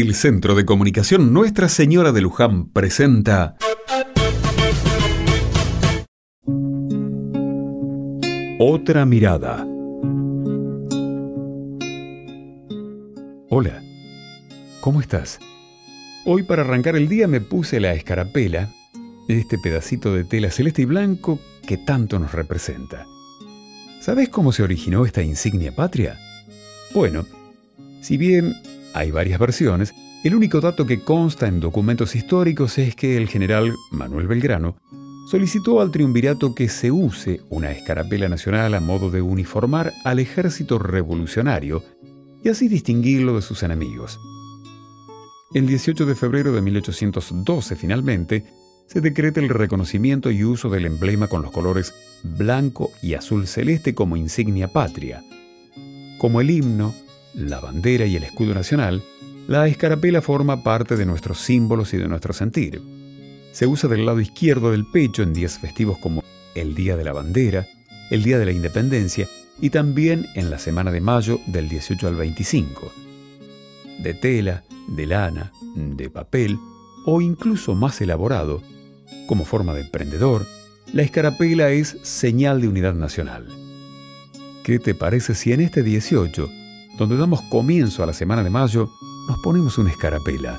El Centro de Comunicación Nuestra Señora de Luján presenta Otra mirada. Hola, ¿cómo estás? Hoy para arrancar el día me puse la escarapela, este pedacito de tela celeste y blanco que tanto nos representa. ¿Sabes cómo se originó esta insignia patria? Bueno, si bien hay varias versiones, el único dato que consta en documentos históricos es que el general Manuel Belgrano solicitó al triunvirato que se use una escarapela nacional a modo de uniformar al ejército revolucionario y así distinguirlo de sus enemigos. El 18 de febrero de 1812, finalmente, se decreta el reconocimiento y uso del emblema con los colores blanco y azul celeste como insignia patria. Como el himno, la bandera y el escudo nacional, la escarapela forma parte de nuestros símbolos y de nuestro sentir. Se usa del lado izquierdo del pecho en días festivos como el Día de la Bandera, el Día de la Independencia y también en la semana de mayo del 18 al 25. De tela, de lana, de papel o incluso más elaborado, como forma de emprendedor, la escarapela es señal de unidad nacional. ¿Qué te parece si en este 18 donde damos comienzo a la semana de mayo, nos ponemos una escarapela